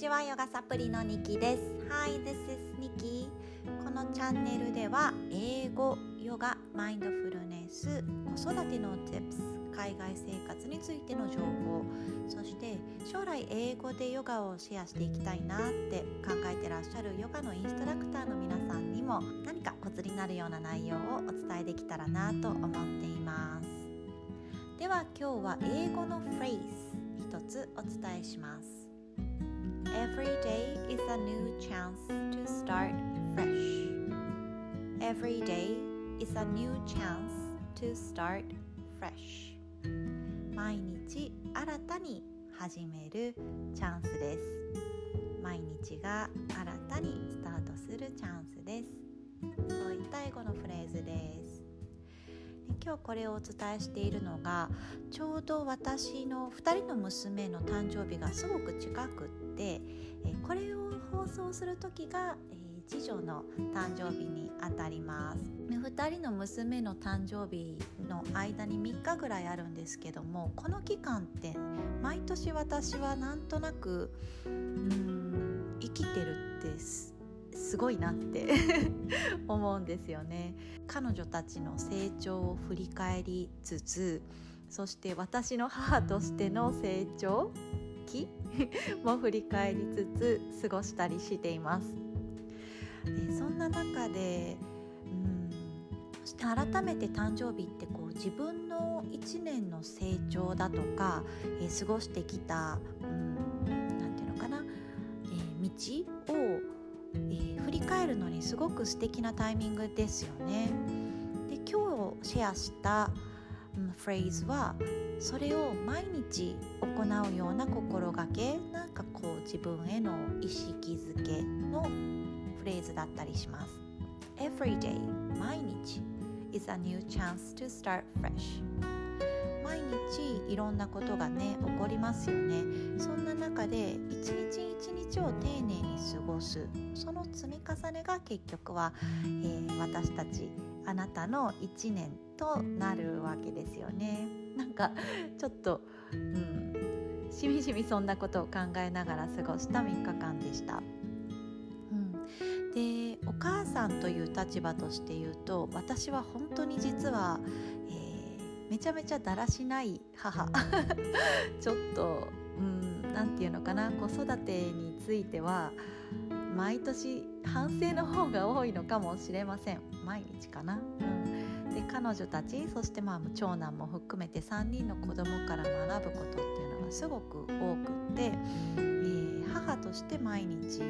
ちはヨガサプリのニキです。Hi, this is ニキこのチャンネルでは英語、ヨガ、マインドフルネス、子育ての Tips 海外生活についての情報そして将来英語でヨガをシェアしていきたいなって考えてらっしゃるヨガのインストラクターの皆さんにも何かコツになるような内容をお伝えできたらなと思っています。では今日は英語のフレーズ一つお伝えします。Every day is a new chance to start fresh. Every day is a new chance to start fresh. 毎日新たに始めるチャンスです。毎日が新たにスタートするチャンスです。そういった英語のフレーズです。今日これをお伝えしているのがちょうど私の2人の娘の誕生日がすごく近くってこれを放送する時がえ次女の誕生日にあたります。2人の娘の誕生日の間に3日ぐらいあるんですけどもこの期間って毎年私はなんとなくうん生きてるってすごいなって 思うんですよね。彼女たちの成長を振り返りつつそして私の母としての成長期 も振り返りつつ過ごしたりしていますでそんな中でうんそして改めて誕生日ってこう自分の1年の成長だとか、えー、過ごしてきた何て言うのかな、えー、道をえー、振り返るのにすごく素敵なタイミングですよね。で今日シェアした、フレーズはそれを毎日行うような心がけなんかこう自分への意識づけのフレーズだったりします。Every day 毎日。Is a new chance to start fresh. 毎日いろんなことがね起こりますよね。そんな中で一日一日を丁寧に過ごす。その積み重ねが結局は、えー、私たちあなたの1年となるわけですよね。なんかちょっとうんしみじみそんなことを考えながら過ごした3日間でした。でお母さんという立場として言うと私は本当に実は、えー、めちゃめちゃだらしない母。ちょっと何て言うのかな。子育てについては毎年反省の方が多いのかもしれません。毎日かな、うん、で彼女たちそしてまあ長男も含めて3人の子供から学ぶことっていうのがすごく多くって、えー、母として毎日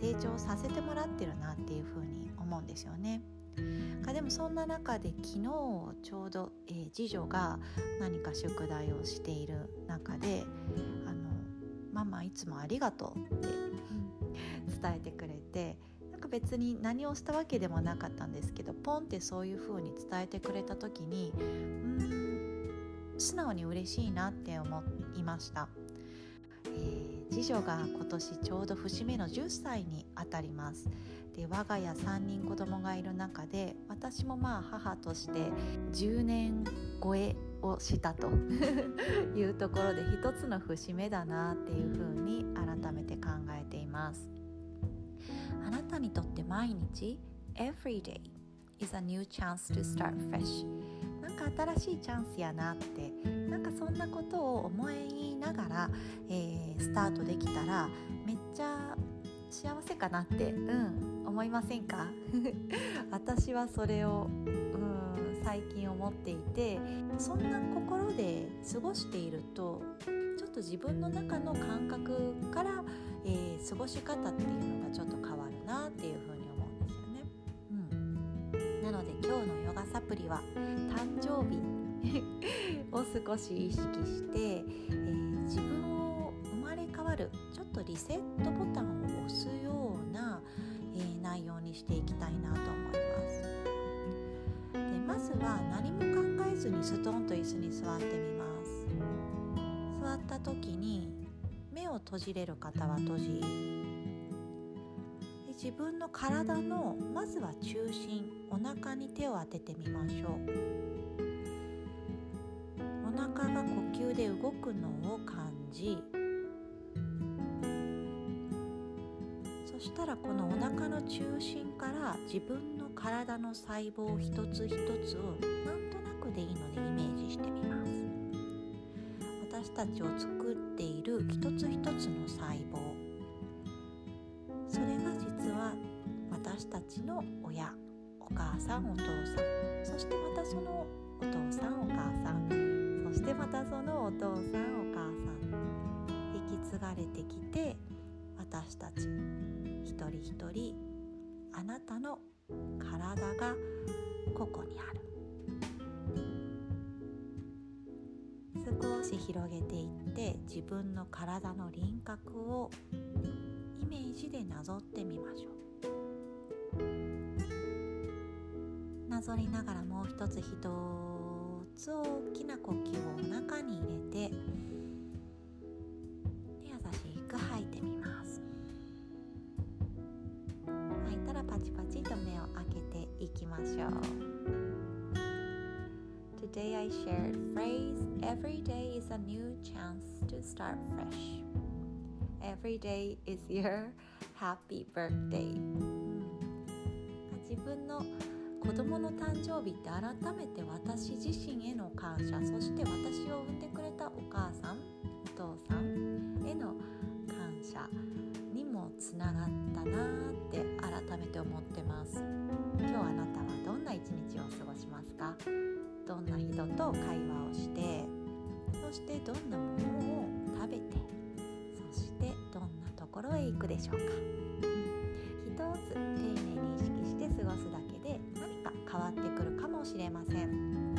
成長させてもらってるなっていうふうに思うんですよね。でもそんな中で昨日ちょうど、えー、次女が何か宿題をしている中であのママいつもありがとう」って伝えてくれてなんか別に何をしたわけでもなかったんですけどポンってそういう風に伝えてくれた時にうん素直に嬉しいなって思いました。えー、次女が今年ちょうど節目の10歳にあたりますで我が家3人子供がいる中で私もまあ母として10年超えをしたというところで一つの節目だなっていうふうに改めて考えていますなたにとって毎日 Every day is a new chance to start fresh. なんか新しいチャンスやなってなんかそんなことを思いながら、えー、スタートできたらめっちゃ幸せかなってうん思いませんか？私はそれをうん最近思っていてそんな心で過ごしているとちょっと自分の中の感覚から、えー、過ごし方っていうのがちょっと変わる。なっていうふうに思うんですよね。うん、なので今日のヨガサプリは誕生日 を少し意識して、えー、自分を生まれ変わるちょっとリセットボタンを押すような、えー、内容にしていきたいなと思います。でまずは何も考えずにストンと椅子に座ってみます座った時に目を閉じれる方は閉じ自分の体のまずは中心お腹に手を当ててみましょう。お腹が呼吸で動くのを感じそしたらこのお腹の中心から自分の体の細胞一つ一つをなんとなくでいいのでイメージしてみます。私たちを作っている一つ一つの細胞。私たちの親お母さんお父さん。そしてまたそのお父さんお母さん。そしてまたそのお父さんお母さん。引き継がれてきて私たち一人一人あなたの体がここにある。少し広げていって自分の体の輪郭をイメージでなぞってみましょう。なぞりながらもう一つ一つ大きな呼吸をお腹に入れて優しく吐いてみます吐いたらパチパチと目を開けていきましょう Today I shared phrase every day is a new chance to start fresh. Every day is your happy birthday. 自分の子供の誕生日って改めて私自身への感謝そして私を産んでくれたお母さんお父さんへの感謝にもつながったなって改めて思ってます。今日あなたはどんな一日を過ごしますか？どんな人と会話をしてそしてどんなものを食べてそしてどんなところへ行くでしょうか？一つ丁寧に変わってくるかもしれません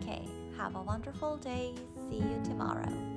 Okay, have a wonderful day. See you tomorrow.